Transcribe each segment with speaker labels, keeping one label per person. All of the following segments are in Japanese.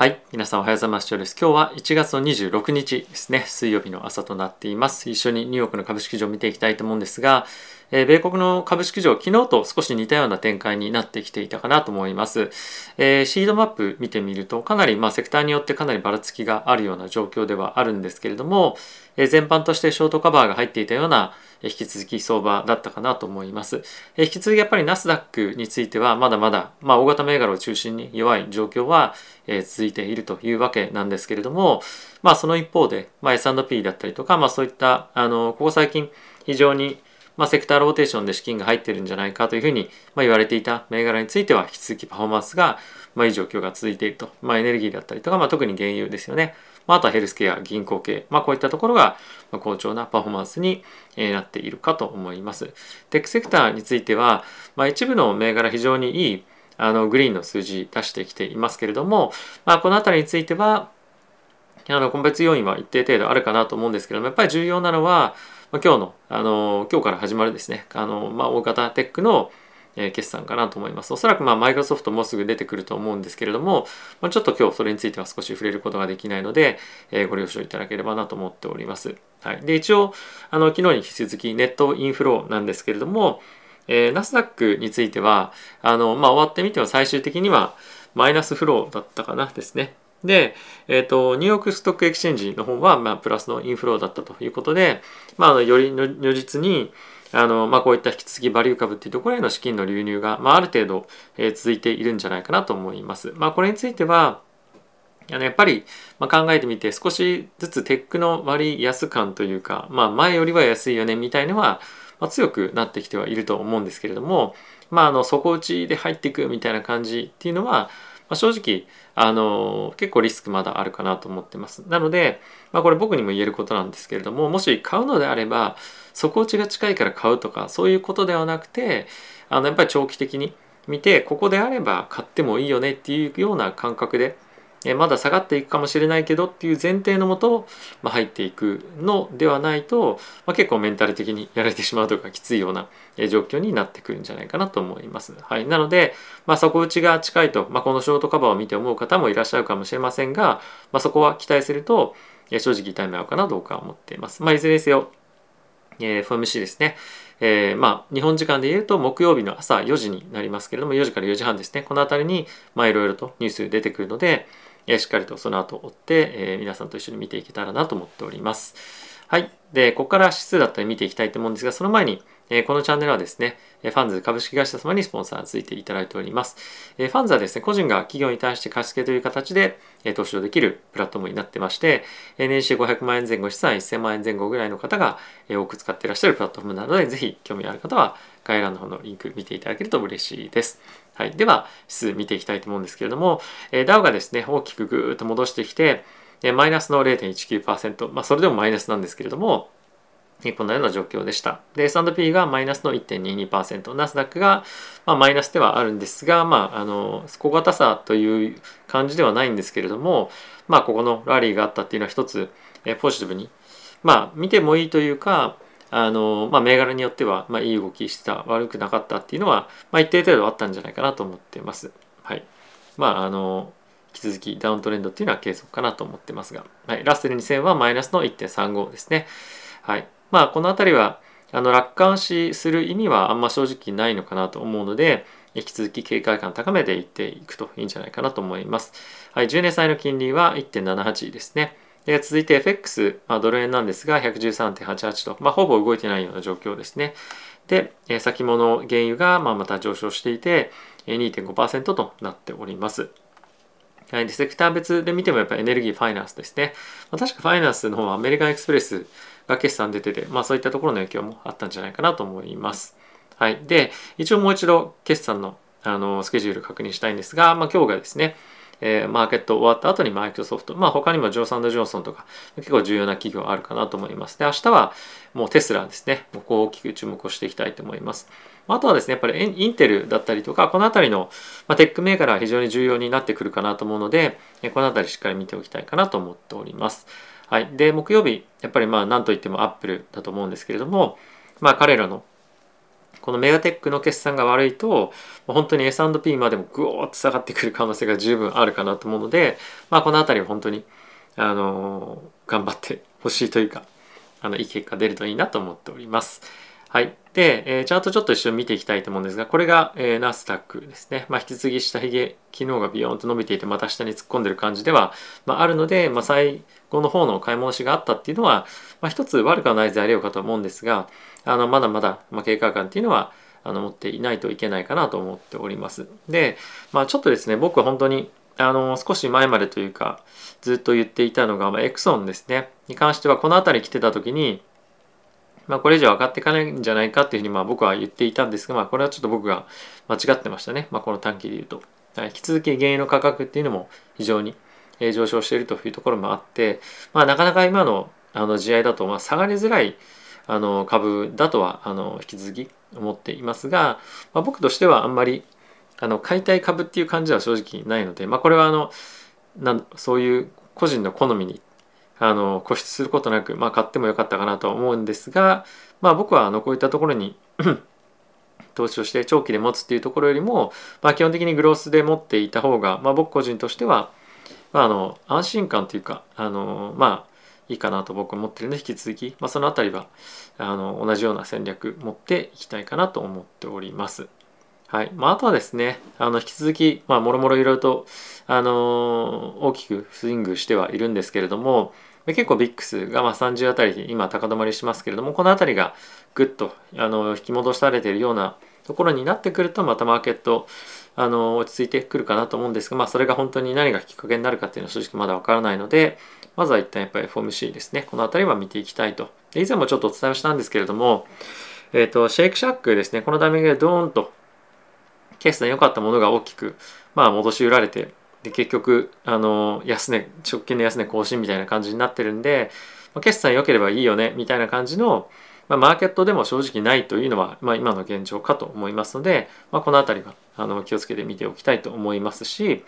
Speaker 1: はい。皆さんおはようございます。今日は1月の26日ですね。水曜日の朝となっています。一緒にニューヨークの株式市場を見ていきたいと思うんですが、えー、米国の株式市場、昨日と少し似たような展開になってきていたかなと思います。えー、シードマップ見てみると、かなり、まあ、セクターによってかなりばらつきがあるような状況ではあるんですけれども、えー、全般としてショートカバーが入っていたような引き続き相場だったかなと思います。引き続きやっぱりナスダックについてはまだまだ、まあ、大型銘柄を中心に弱い状況は続いているというわけなんですけれども、まあ、その一方で、まあ、S&P だったりとか、まあ、そういったあのここ最近非常にまあ、セクターローテーションで資金が入ってるんじゃないかというふうに、まあ、言われていた銘柄については引き続きパフォーマンスが、まあ、いい状況が続いていると、まあ、エネルギーだったりとか、まあ、特に原油ですよね、まあ、あとはヘルスケア銀行系、まあ、こういったところが好調なパフォーマンスになっているかと思います。テックセクターについては、まあ、一部の銘柄非常にいいあのグリーンの数字出してきていますけれども、まあ、この辺りについてはあの個別要因は一定程度あるかなと思うんですけどもやっぱり重要なのはま、今日の、あの今日から始まるですね、あのまあ、大型テックの決算かなと思います。おそらくまあマイクロソフトもすぐ出てくると思うんですけれども、まあ、ちょっと今日それについては少し触れることができないので、えー、ご了承いただければなと思っております。はい、で一応あの昨日に引き続き net inflow なんですけれども、えー、ナスダックについてはあの、まあ、終わってみては最終的にはマイナス flow だったかなですね。で、えーと、 New York Stock Exchange の方は、まあ、プラスの inflow だったということで、まあ、より如実にあの、まあ、こういった引き継ぎバリュー株っていうところへの資金の流入が、まあ、ある程度、えー、続いているんじゃないかなと思います。まあ、これについてはあのやっぱり、まあ、考えてみて少しずつテックの割安感というか、まあ、前よりは安いよねみたいのは、まあ、強くなってきてはいると思うんですけれども、まあ、あの底打ちで入っていくみたいな感じっていうのは、まあ、正直あの結構リスクまだあるかなと思ってます。なので、まあ、これ僕にも言えることなんですけれどももし買うのであれば底打ちが近いから買うとかそういうことではなくてあのやっぱり長期的に見てここであれば買ってもいいよねっていうような感覚でえまだ下がっていくかもしれないけどっていう前提のもと、まあ、入っていくのではないと、まあ、結構メンタル的にやられてしまうとかきついような状況になってくるんじゃないかなと思います。はい、なので、まあ、底打ちが近いと、まあ、このショートカバーを見て思う方もいらっしゃるかもしれませんが、まあ、そこは期待すると正直痛い目合うかなどうか思っています。まあ、いずれにせよ、えー、FOMC ですね。えー、まあ、日本時間で言うと木曜日の朝4時になりますけれども4時から4時半ですねこの辺りにまあいろいろとニュース出てくるので、えしっかりとその後追って、え皆さんと一緒に見ていけたらなと思っております。はい。で、ここから指数だったり見ていきたいと思うんですが、その前に、えこのチャンネルはですね、ファンズ株式会社様にスポンサーついていただいております。ファンズはですね、個人が企業に対して貸付という形で投資をできるプラットフォームになってまして、年収500万円前後資産1000万円前後ぐらいの方が多く使っていらっしゃるプラットフォームなので、ぜひ興味ある方は概要欄の方のリンク見ていただけると嬉しいです。はい、では指数見ていきたいと思うんですけれども、えー、ダウがですね大きくぐーっと戻してきて、えマイナスの0.19%、まあ、それでもマイナスなんですけれども、このような状況でした。で、S&P がマイナスの1.22%、ナスダックが、まあ、マイナスではあるんですが、まあ、あの、小型さという感じではないんですけれども、まあ、ここのラリーがあったっていうのは一つ、えポジティブに、まあ、見てもいいというか、あの、まあ、銘柄によっては、まあ、いい動きしてた、悪くなかったっていうのは、まあ、一定程度あったんじゃないかなと思ってます。はい。まあ、あの、引き続きダウントレンドっていうのは継続かなと思ってますが、はい。ラッセル2000はマイナスの1.35ですね。はい。まあ、この辺りは、あの、楽観視する意味はあんま正直ないのかなと思うので、引き続き警戒感高めていっていくといいんじゃないかなと思います。はい。10年債の金利は1.78ですね。で続いて FX、まあ、ドル円なんですが113.88と、まあ、ほぼ動いてないような状況ですね。でえ、先物原油がまあまた上昇していて2.5%となっております。はい、でセクター別で見てもやっぱりエネルギーファイナンスですね。まあ、確かファイナンスの方はアメリカンエクスプレスが決算出てて、まあそういったところの影響もあったんじゃないかなと思います。はい。で、一応もう一度決算のあのスケジュール確認したいんですが、まあ今日がですね、えー、マーケット終わった後にマイクロソフト、まあ他にもジョーサンド・ジョンソンとか結構重要な企業あるかなと思います。で、明日はもうテスラですね、ここを大きく注目をしていきたいと思います。あとはですね、やっぱりインテルだったりとか、この辺りの、まテックメーカーは非常に重要になってくるかなと思うので、この辺りしっかり見ておきたいかなと思っております。はい。で、木曜日、やっぱりまあ何といってもアップルだと思うんですけれども、まあ彼らのこのメガテックの決算が悪いと本当に S&P までもグーッと下がってくる可能性が十分あるかなと思うので、まあ、この辺りは本当にあの頑張ってほしいというかあのいい結果出るといいなと思っております。はい。で、えー、チャートちょっと一緒に見ていきたいと思うんですが、これが、えー、ナスダックですね。まあ、引き継ぎ下髭、昨日がビヨーンと伸びていて、また下に突っ込んでる感じでは、まあ、あるので、まあ、最後の方の買い戻しがあったっていうのは、まあ、一つ悪くはない材料かと思うんですが、あの、まだまだ、まあ、警戒感っていうのは、あの、持っていないといけないかなと思っております。で、まあ、ちょっとですね、僕は本当に、あの、少し前までというか、ずっと言っていたのが、まあ、エクソンですね。に関しては、この辺り来てた時に、まあ、これ以上上がっていかないんじゃないかっていうふうにまあ僕は言っていたんですが、まあ、これはちょっと僕が間違ってましたね。まあ、この短期で言うと。引き続き原油の価格っていうのも非常に上昇しているというところもあって、まあ、なかなか今のあの試合だとまあ下がりづらいあの株だとはあの引き続き思っていますが、まあ、僕としてはあんまりあの買いたい株っていう感じは正直ないので、まあ、これはあのなそういう個人の好みにあの固執することなく、まあ、買ってもよかったかなとは思うんですが、まあ、僕はあのこういったところに 投資をして長期で持つっていうところよりも、まあ、基本的にグロースで持っていた方が、まあ、僕個人としては、まあ、あの安心感というかあのまあいいかなと僕は思ってるので引き続き、まあ、その辺りはあの同じような戦略持っていきたいかなと思っております。はいまあ、あとはですねあの引き続き、ま、もろもろいろいろと、あの大きくスイングしてはいるんですけれども、結構ビックスがまあ30あたり今高止まりしますけれどもこの辺りがぐっとあの引き戻されているようなところになってくるとまたマーケットあの落ち着いてくるかなと思うんですが、まあ、それが本当に何がきっかけになるかっていうのは正直まだわからないのでまずは一旦やっぱり FOMC ですね。この辺りは見ていきたいと。以前もちょっとお伝えをしたんですけれども、えーと、シェイクシャックですね。このタイミングでドーンと決算良かったものが大きく、まあ、戻し売られてで結局あの安値直近の安値更新みたいな感じになってるんで、まあ、決算良ければいいよねみたいな感じの、まあ、マーケットでも正直ないというのは、まあ、今の現状かと思いますので、まあ、この辺りはあの気をつけて見ておきたいと思いますし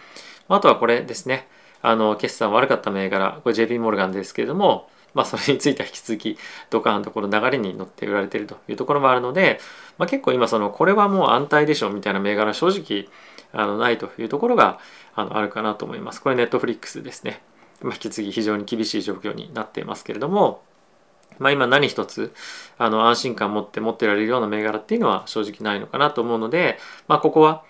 Speaker 1: あとはこれですね。あの決算悪かった銘柄これ JP モルガンですけれどもまあ、それについては引き続きドカーンとこの流れに乗って売られてるというところもあるので、まあ、結構今そのこれはもう安泰でしょうみたいな銘柄正直あのないというところがあのあるかなと思います。これネットフリックスですね。ま、引き継ぎ非常に厳しい状況になっていますけれども、まあ、今何一つあの安心感を持って持ってられるような銘柄っていうのは正直ないのかなと思うので、まあ、ここは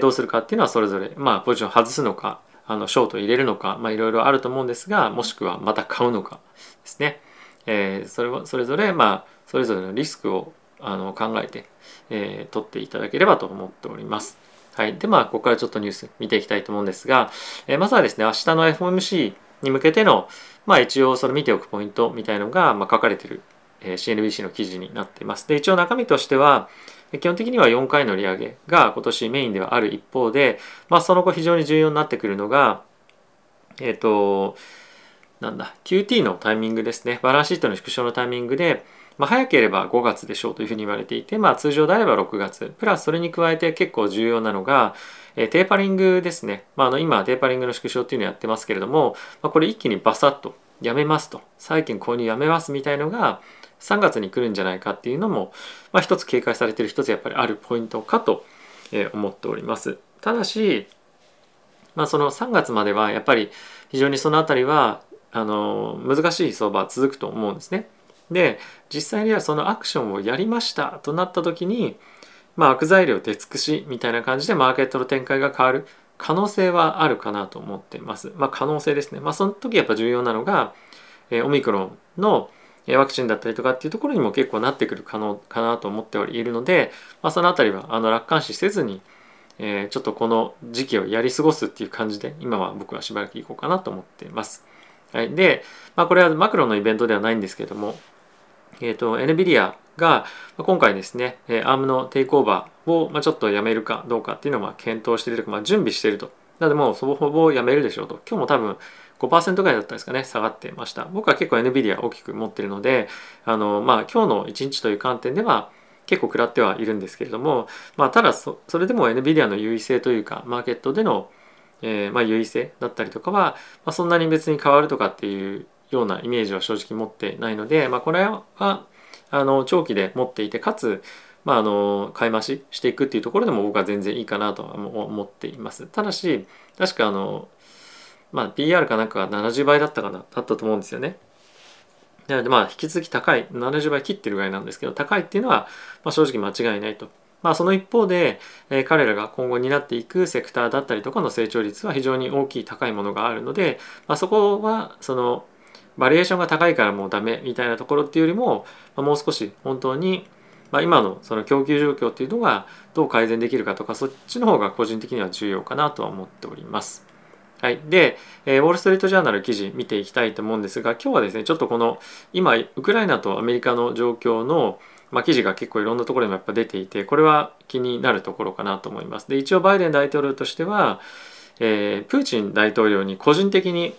Speaker 1: どうするかっていうのはそれぞれ、まあ、ポジションを外すのかあのショート入れるのか、まあ、いろいろあると思うんですがもしくはまた買うのかですね、えー、それはそれぞれまあそれぞれのリスクをあの考えて、えー、取っていただければと思っております。はい。で、まあ、ここからちょっとニュース見ていきたいと思うんですが、えー、まずはですね、明日の FOMC に向けての、まあ、一応それ見ておくポイントみたいのが、まあ、書かれている、えー、CNBC の記事になっています。で、一応中身としては、基本的には4回の利上げが今年メインではある一方で、まあ、その後非常に重要になってくるのが、えっ、ー、と、なんだ、QT のタイミングですね。バランスシートの縮小のタイミングで、まあ、早ければ5月でしょうというふうに言われていて、まあ、通常であれば6月。プラスそれに加えて結構重要なのが、えー、テーパリングですね、まあ、あの今テーパリングの縮小っていうのをやってますけれども、まあ、これ一気にバサッとやめますと。債券購入やめますみたいのが3月に来るんじゃないかっていうのも、まあ、一つ警戒されてる一つやっぱりあるポイントかと思っております。ただし、まあ、その3月まではやっぱり非常にその辺りはあの難しい相場続くと思うんですね。で実際にはそのアクションをやりましたとなった時にまあ悪材料出尽くしみたいな感じでマーケットの展開が変わる可能性はあるかなと思ってます。まあ可能性ですね。まあその時やっぱ重要なのが、え、オミクロンのワクチンだったりとかっていうところにも結構なってくる可能かなと思っているので、まあ、その辺りはあの楽観視せずに、えー、ちょっとこの時期をやり過ごすっていう感じで今は僕はしばらく行こうかなと思っています。はい、で、まあ、これはマクロのイベントではないんですけどもえーと、NVIDIA が今回ですね ARM のテイクオーバーを、ちょっとやめるかどうかっていうのを検討しているとか、まあ、準備していると。なのでもうほぼほぼやめるでしょうと。今日も多分5%ぐらいだったんですかね下がってました。僕は結構 NVIDIA 大きく持ってるのであのまあ今日の1日という観点では結構食らってはいるんですけれども、まあ、ただそれでも NVIDIA の優位性というかマーケットでの、えー、まあ優位性だったりとかは、まあ、そんなに別に変わるとかっていうようなイメージは正直持ってないので、まあ、これはあの長期で持っていてかつまあ、あの買い増ししていくっていうところでも僕は全然いいかなとは思っています。ただし確かあのまあ PR かなんかが70倍だったかなだったと思うんですよね。なのでまあ引き続き高い70倍切ってるぐらいなんですけど高いっていうのはまあ正直間違いないと。まあ、その一方で、えー、彼らが今後担っていくセクターだったりとかの成長率は非常に大きい高いものがあるので、まあ、そこはそのバリエーションが高いからもうダメみたいなところっていうよりも、まあ、もう少し本当に、まあ、今のその供給状況っていうのがどう改善できるかとかそっちの方が個人的には重要かなとは思っております。はい、で、えー、ウォール・ストリート・ジャーナル記事見ていきたいと思うんですが今日はですねちょっとこの今ウクライナとアメリカの状況のまあ、記事が結構いろんなところにもやっぱ出ていてこれは気になるところかなと思います。で一応バイデン大統領としては、えー、プーチン大統領に個人的に、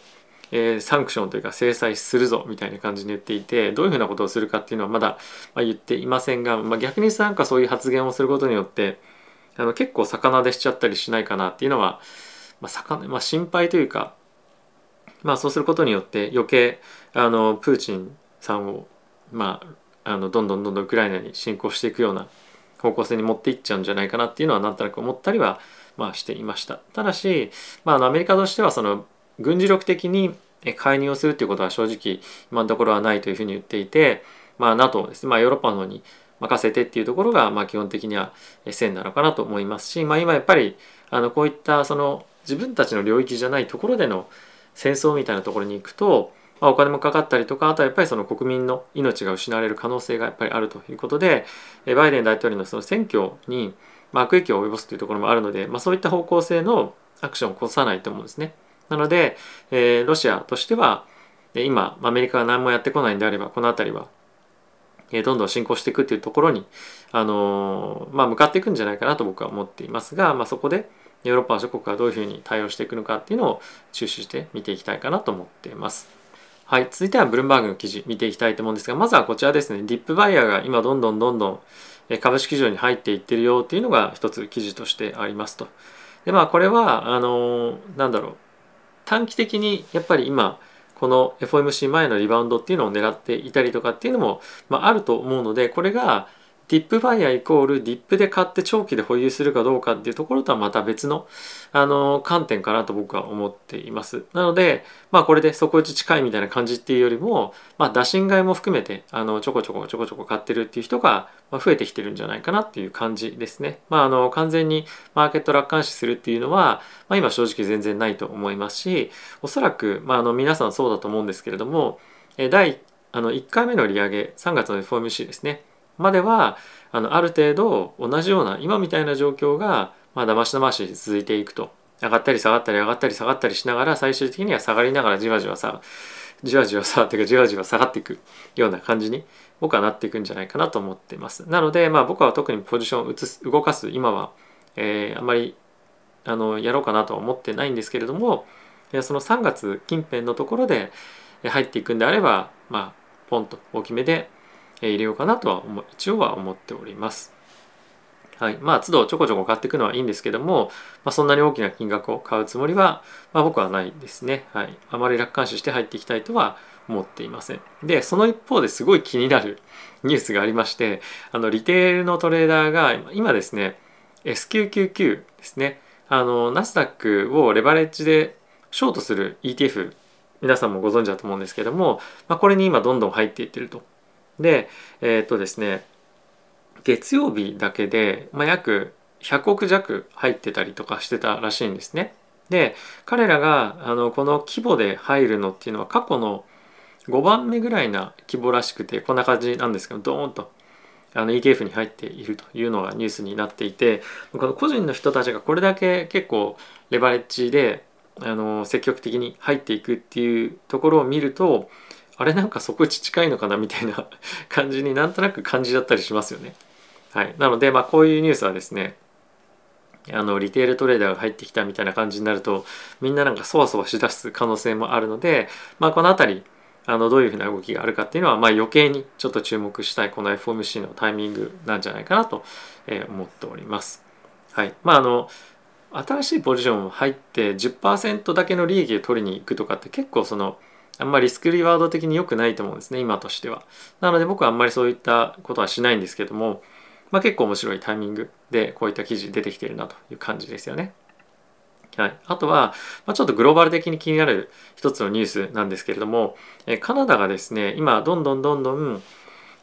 Speaker 1: えー、サンクションというか制裁するぞみたいな感じに言っていてどういうふうなことをするかっていうのはまだ、まあ、言っていませんが、まあ、逆になんかそういう発言をすることによってあの結構魚でしちゃったりしないかなっていうのは、まあ魚まあ、心配というか、まあ、そうすることによって余計あのプーチンさんをまああのどんどんどんどんウクライナに侵攻していくような方向性に持っていっちゃうんじゃないかなっていうのはなんとなく思ったりは、まあ、していました。ただし、まあ、アメリカとしてはその軍事力的に介入をするっていうことは正直今のところはないというふうに言っていて、まあ、NATO ですね、まあ、ヨーロッパの方に任せてっていうところが、まあ、基本的には線なのかなと思いますし、まあ、今やっぱりあのこういったその自分たちの領域じゃないところでの戦争みたいなところに行くとまあ、お金もかかったりとかあとはやっぱりその国民の命が失われる可能性がやっぱりあるということでバイデン大統領のその選挙に悪影響を及ぼすというところもあるので、まあ、そういった方向性のアクションを起こさないと思うんですね。なので、えー、ロシアとしては今アメリカが何もやってこないんであればこの辺りはどんどん進行していくっていうところに、あのー、まあ、向かっていくんじゃないかなと僕は思っていますが、まあ、そこでヨーロッパ諸国がどういうふうに対応していくのかっていうのを注視して見ていきたいかなと思っています。はい、続いてはブルームバーグの記事見ていきたいと思うんですが、まずはこちらですね、ディップバイヤーが今どんどんどんどん株式市場に入っていってるよっていうのが一つ記事としてありますと。で、まあこれは、あの、なんだろう、短期的にやっぱり今、この FOMC 前のリバウンドっていうのを狙っていたりとかっていうのも、まあ、あると思うので、これがディップバイヤーイコールディップで買って長期で保有するかどうかっていうところとはまた別のあの観点かなと僕は思っています。なので、まあこれで底打ち近いみたいな感じっていうよりも、まあ打診買いも含めてあのちょこちょこちょこちょこ買ってるっていう人が増えてきてるんじゃないかなっていう感じですね。まああの完全にマーケット楽観視するっていうのは、まあ、今正直全然ないと思いますし、おそらく、まあ、あの皆さんそうだと思うんですけれども、第あの1回目の利上げ、3月の FOMC ですね。まではあのある程度同じような今みたいな状況がまあ騙し騙し続いていくと。上がったり下がったり上がったり下がったりしながら最終的には下がりながらじわじわさじわじわさっていうかじわじわ下がっていくような感じに僕はなっていくんじゃないかなと思っています。なのでまあ僕は特にポジションを移す動かす今は、えー、あんまりあのやろうかなとは思ってないんですけれどもその3月近辺のところで入っていくんであればまあポンと大きめで入れようかなとは一応は思っております。はい、まあ都度ちょこちょこ買っていくのはいいんですけども、まあ、そんなに大きな金額を買うつもりは、まあ、僕はないですね。はい、あまり楽観視して入っていきたいとは思っていません。でその一方ですごい気になる ニュースがありましてあのリテールのトレーダーが今ですね SQ99 ですねあのナスダックをレバレッジでショートする ETF 皆さんもご存知だと思うんですけども、まあ、これに今どんどん入っていってると。でえっ、とですね月曜日だけで、まあ、約100億弱入ってたりとかしてたらしいんですね。で彼らがあのこの規模で入るのっていうのは過去の5番目ぐらいな規模らしくてこんな感じなんですけどドーンとあの ETF に入っているというのがニュースになっていてこの個人の人たちがこれだけ結構レバレッジであの積極的に入っていくっていうところを見るとあれなんか底打ち近いのかなみたいな 感じになんとなく感じだったりしますよね。はい、なので、まあ、こういうニュースはですねあのリテールトレーダーが入ってきたみたいな感じになるとみんななんかそわそわしだす可能性もあるので、まあ、この辺りあのどういうふうな動きがあるかっていうのは、まあ、余計にちょっと注目したいこの FOMC のタイミングなんじゃないかなと思っております。はいまあ、あの新しいポジション入って10%だけの利益を取りに行くとかって結構そのあんまりスクリーワード的に良くないと思うんですね今としては。なので僕はあんまりそういったことはしないんですけどもまあ、結構面白いタイミングでこういった記事出てきてるなという感じですよね。はい、あとは、まあ、ちょっとグローバル的に気になる一つのニュースなんですけれども、えカナダがですね今どんどんどんどん、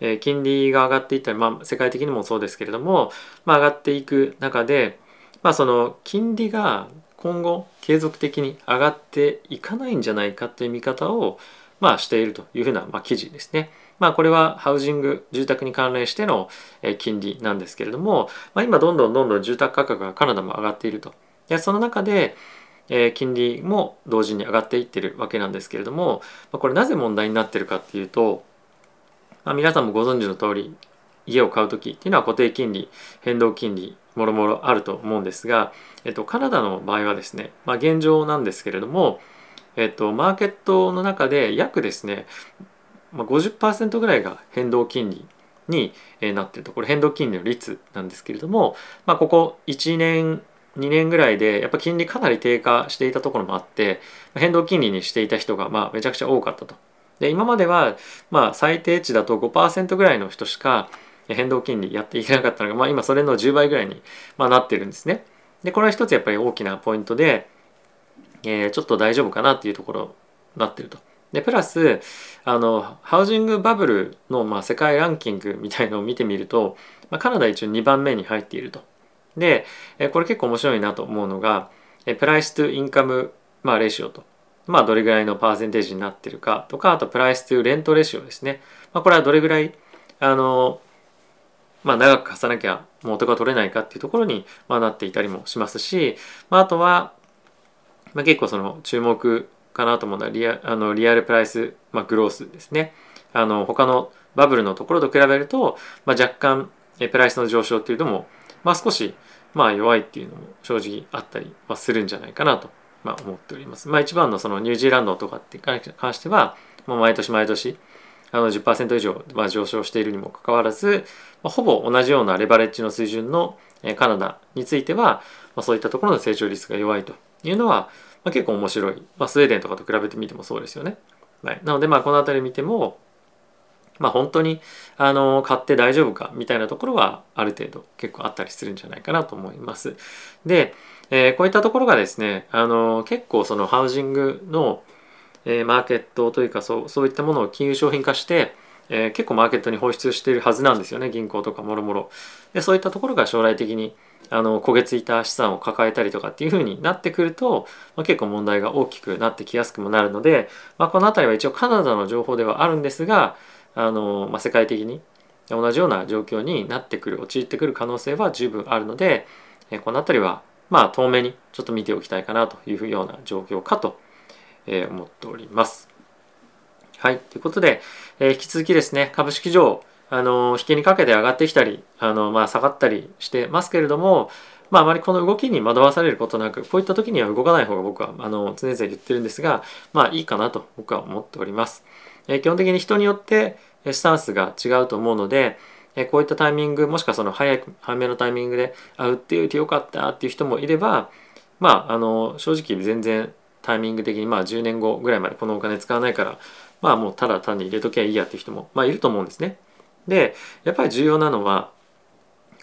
Speaker 1: え金利が上がっていったり、まあ、世界的にもそうですけれども、まあ、上がっていく中で、まあ、その金利が今後継続的に上がっていかないんじゃないかという見方を、まあ、しているというふうな、まあ、記事ですね。まあ、これはハウジング住宅に関連しての金利なんですけれども、まあ、今どんどんどんどん住宅価格がカナダも上がっていると。でその中で、金利も同時に上がっていってるわけなんですけれども、これなぜ問題になってるかっていうと、まあ、皆さんもご存知の通り家を買う時っていうのは固定金利変動金利もろもろあると思うんですが、えっと、カナダの場合はですね、まあ、現状なんですけれども、えっと、マーケットの中で約ですね、まあ、50%ぐらいが変動金利になっているとこれ変動金利の率なんですけれども、まあ、ここ1年2年ぐらいでやっぱ金利かなり低下していたところもあって変動金利にしていた人がまあめちゃくちゃ多かったと。で今まではまあ最低値だと5%ぐらいの人しか変動金利やっていけなかったのが、まあ、今それの10倍ぐらいに、まあ、なってるんですね。でこれは一つやっぱり大きなポイントで、えー、ちょっと大丈夫かなっていうところになってると。でプラスあのハウジングバブルの、まあ、世界ランキングみたいのを見てみると、まあ、カナダ一応2番目に入っていると。でこれ結構面白いなと思うのがプライストゥインカム、まあ、レシオと。まあ、どれぐらいのパーセンテージになってるかとかあとプライストゥレントレシオですね。まあ、これはどれぐらいあのまあ、長く貸さなきゃ元が取れないかっていうところに、まあ、なっていたりもしますし、まあ、あとは、まあ、結構その注目かなと思うのはリアあのリアルプライス、まあ、グロースですね。あの他のバブルのところと比べると、まあ、若干プライスの上昇っていうのも、まあ、少しまあ弱いっていうのも正直あったりはするんじゃないかなと、まあ、思っております。まあ、一番のそのニュージーランドとかって関しては、まあ、毎年毎年あの10%以上、まあ、上昇しているにもかかわらず、まあ、ほぼ同じようなレバレッジの水準のカナダについては、まあ、そういったところの成長率が弱いというのは、まあ、結構面白い、まあ、スウェーデンとかと比べてみてもそうですよね。はい、なのでまあこの辺り見ても、まあ、本当にあの買って大丈夫かみたいなところはある程度結構あったりするんじゃないかなと思います。で、えー、こういったところがですねあの結構そのハウジングのえー、マーケットというかそうそういったものを金融商品化して、えー、結構マーケットに放出しているはずなんですよね銀行とかもろもろ。でそういったところが将来的にあの焦げついた資産を抱えたりとかっていうふうになってくると、まあ、結構問題が大きくなってきやすくもなるので、まあ、この辺りは一応カナダの情報ではあるんですがあの、まあ、世界的に同じような状況になってくる陥ってくる可能性は十分あるので、えこの辺りはまあ遠目にちょっと見ておきたいかなというような状況かとえ、思っております。はい。ということで、えー、引き続きですね、株式上、あの引きにかけて上がってきたり、あのまあ、下がったりしてますけれども、まあ、あまりこの動きに惑わされることなく、こういった時には動かない方が僕はあの常々言ってるんですが、まあいいかなと僕は思っております。えー、基本的に人によってスタンスが違うと思うので、えこういったタイミング、もしくはその早い、早めのタイミングで、あ、売っておいてよかったっていう人もいれば、まあ、あの、正直全然タイミング的にまあ10年後ぐらいまでこのお金使わないからまあもうただ単に入れときゃいいやっていう人もまあいると思うんですね。でやっぱり重要なのは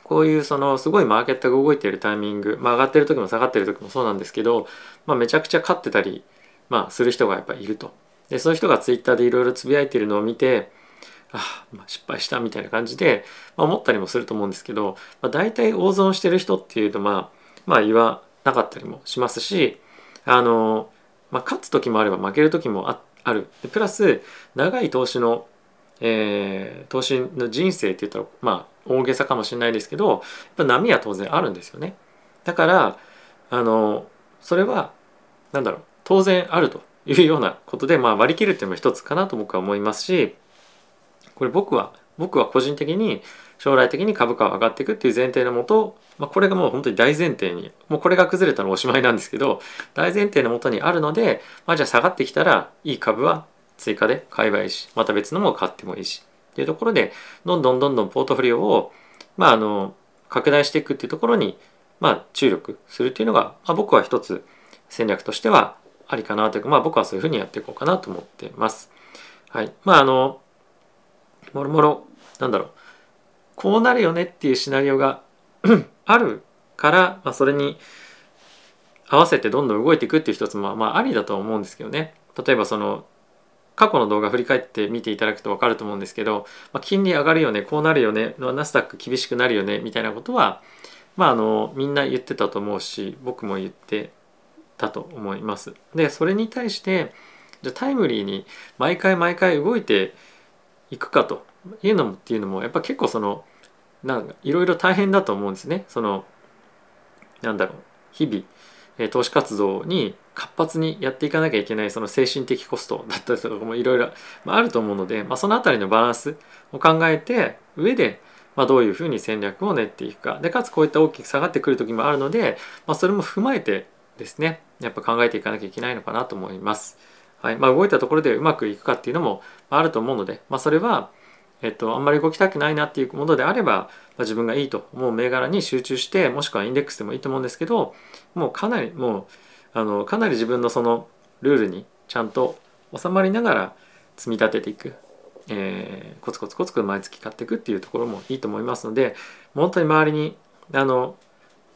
Speaker 1: こういうそのすごいマーケットが動いているタイミング、まあ、上がってる時も下がってる時もそうなんですけど、まあ、めちゃくちゃ勝ってたり、まあ、する人がやっぱいると。でそういう人がツイッターでいろいろつぶやいてるのを見てああ、まあ、失敗したみたいな感じで、まあ、思ったりもすると思うんですけど、まあ、大体大損してる人っていうとまあまあ言わなかったりもしますしあのまあ、勝つ時もあれば負ける時もある。プラス長い投資の、えー、投資の人生って言ったらまあ大げさかもしれないですけどやっぱ波は当然あるんですよね。だからあのそれは何だろう当然あるというようなことで、まあ、割り切るっていうのも一つかなと僕は思いますしこれ僕は僕は個人的に将来的に株価は上がっていくっていう前提のもと、まあ、これがもう本当に大前提にもうこれが崩れたらおしまいなんですけど大前提のもとにあるので、まあ、じゃあ下がってきたらいい株は追加で買えばいいしまた別のも買ってもいいしっていうところでどんどんどんどんポートフォリオを、まあ、あの拡大していくっていうところに、まあ、注力するっていうのが、まあ、僕は一つ戦略としてはありかなというか、まあ、僕はそういうふうにやっていこうかなと思ってます。はい。まああのもろもろなんだろう。こうなるよねっていうシナリオが あるから、まあ、それに合わせてどんどん動いていくっていう一つもまあありだと思うんですけどね。例えばその過去の動画振り返って見ていただくと分かると思うんですけど、まあ、金利上がるよねこうなるよねナスダック厳しくなるよねみたいなことはまああのみんな言ってたと思うし僕も言ってたと思います。でそれに対してじゃタイムリーに毎回毎回動いていくかと。いうのもっていうのもやっぱ結構そのなんかいろいろ大変だと思うんですね。そのなんだろう日々、えー、投資活動に活発にやっていかなきゃいけないその精神的コストだったりとかもいろいろあると思うので、まあ、その辺りのバランスを考えて上で、まあ、どういうふうに戦略を練っていくかでかつこういった大きく下がってくる時もあるので、まあ、それも踏まえてですねやっぱ考えていかなきゃいけないのかなと思います。はいまあ、動いたところでうまくいくかっていうのもあると思うので、まあ、それはえっと、あんまり動きたくないなっていうものであれば、まあ、自分がいいと思う銘柄に集中してもしくはインデックスでもいいと思うんですけどもうかなりもうあのかなり自分のそのルールにちゃんと収まりながら積み立てていく、えー、コツコツコツコツ毎月買っていくっていうところもいいと思いますので本当に周りにあの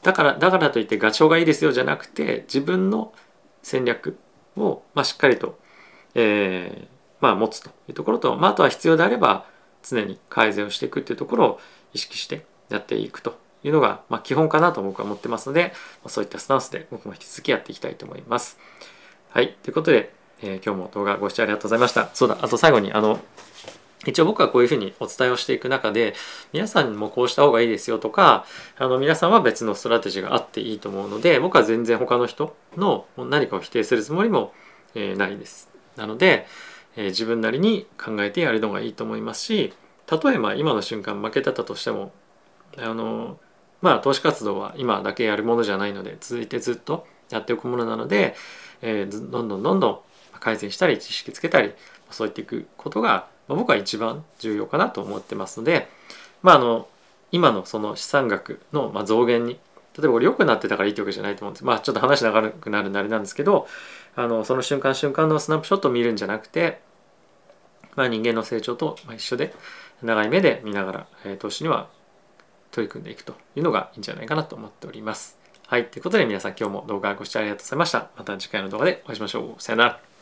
Speaker 1: だからだからといってガチョウがいいですよじゃなくて自分の戦略を、まあ、しっかりと、えーまあ、持つというところと、まあ、あとは必要であれば常に改善をしていくっていうところを意識してやっていくというのが、まあ、基本かなと僕は思ってますので、まそういったスタンスで僕も引き続きやっていきたいと思います。はい。ということで、えー、今日も動画ご視聴ありがとうございました。そうだ、あと最後に、あの、一応僕はこういうふうにお伝えをしていく中で皆さんもこうした方がいいですよとかあの皆さんは別のストラテジーがあっていいと思うので僕は全然他の人の何かを否定するつもりも、え、ないです。なので、え、自分なりに考えてやるのがいいと思いますしたとえば今の瞬間負けたとしてもあのまあ投資活動は今だけやるものじゃないので続いてずっとやっておくものなので、えー、どんどんどんどん改善したり知識つけたりそういっていくことが、ま、僕は一番重要かなと思ってますのでまああの今のその資産額の増減に例えばこれ良くなってたからいいってわけじゃないと思うんです。まあちょっと話長くなるんであれなんですけどあのその瞬間瞬間のスナップショットを見るんじゃなくて、まあ、人間の成長と一緒で長い目で見ながら、え投資には取り組んでいくというのがいいんじゃないかなと思っております。はい。ということで皆さん今日も動画ご視聴ありがとうございました。また次回の動画でお会いしましょう。さよなら。